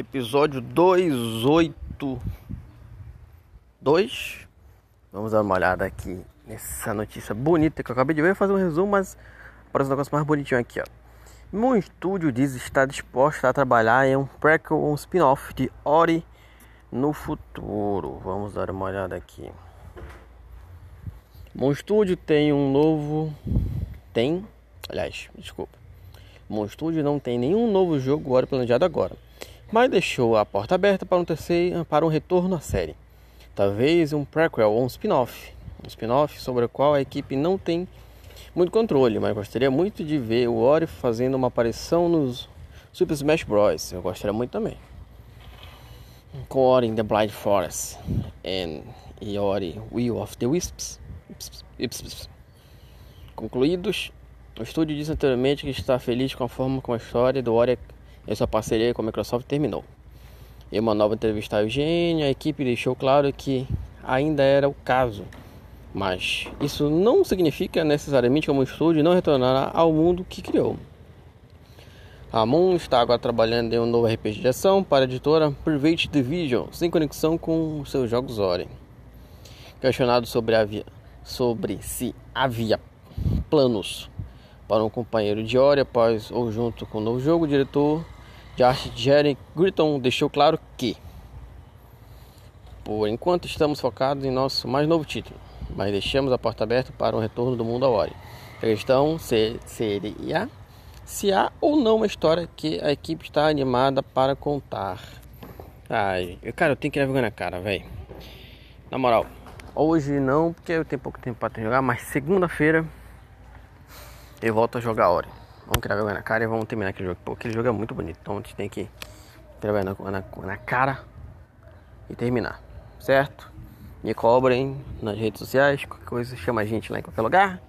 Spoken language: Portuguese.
episódio 282. Vamos dar uma olhada aqui nessa notícia bonita que eu acabei de ver. Fazer um resumo, mas parece um negócio mais bonitinho aqui, ó. Moon Studio diz estar disposto a trabalhar em um prequel um spin-off de Ori no futuro. Vamos dar uma olhada aqui. Moon Studio tem um novo. Tem. Aliás, desculpa. Moon Studio não tem nenhum novo jogo Ori planejado agora mas deixou a porta aberta para um terceiro, para um retorno à série. Talvez um prequel ou um spin-off, um spin-off sobre o qual a equipe não tem muito controle, mas gostaria muito de ver o Ori fazendo uma aparição nos Super Smash Bros. Eu gostaria muito também. Com Ori in the Blind Forest and, e Ori Will of the Wisps. Concluídos, o estúdio disse anteriormente que está feliz com a forma como a história do Ori e sua parceria com a Microsoft terminou. Em uma nova entrevista ao IGN, a equipe deixou claro que ainda era o caso, mas isso não significa necessariamente que o estúdio não retornará ao mundo que criou. A Moon está agora trabalhando em um novo RPG de ação para a editora Private Division, sem conexão com seus jogos Ori. Questionado sobre, havia, sobre se havia planos para um companheiro de Ori após ou junto com o novo jogo, o diretor de arte Jerry Gritton deixou claro que por enquanto estamos focados em nosso mais novo título, mas deixamos a porta aberta para o retorno do mundo a Ori. A questão seria se há ou não uma história que a equipe está animada para contar. Ai, cara, eu tenho que ir vergonha na cara, velho. Na moral, hoje não, porque eu tenho pouco tempo para jogar, mas segunda-feira eu volto a jogar Ori. Vamos criar vergonha na cara e vamos terminar aquele jogo. Pô, aquele jogo é muito bonito. Então a gente tem que vergonha na, na, na cara e terminar. Certo? Me cobrem nas redes sociais. Qualquer coisa, chama a gente lá em qualquer lugar.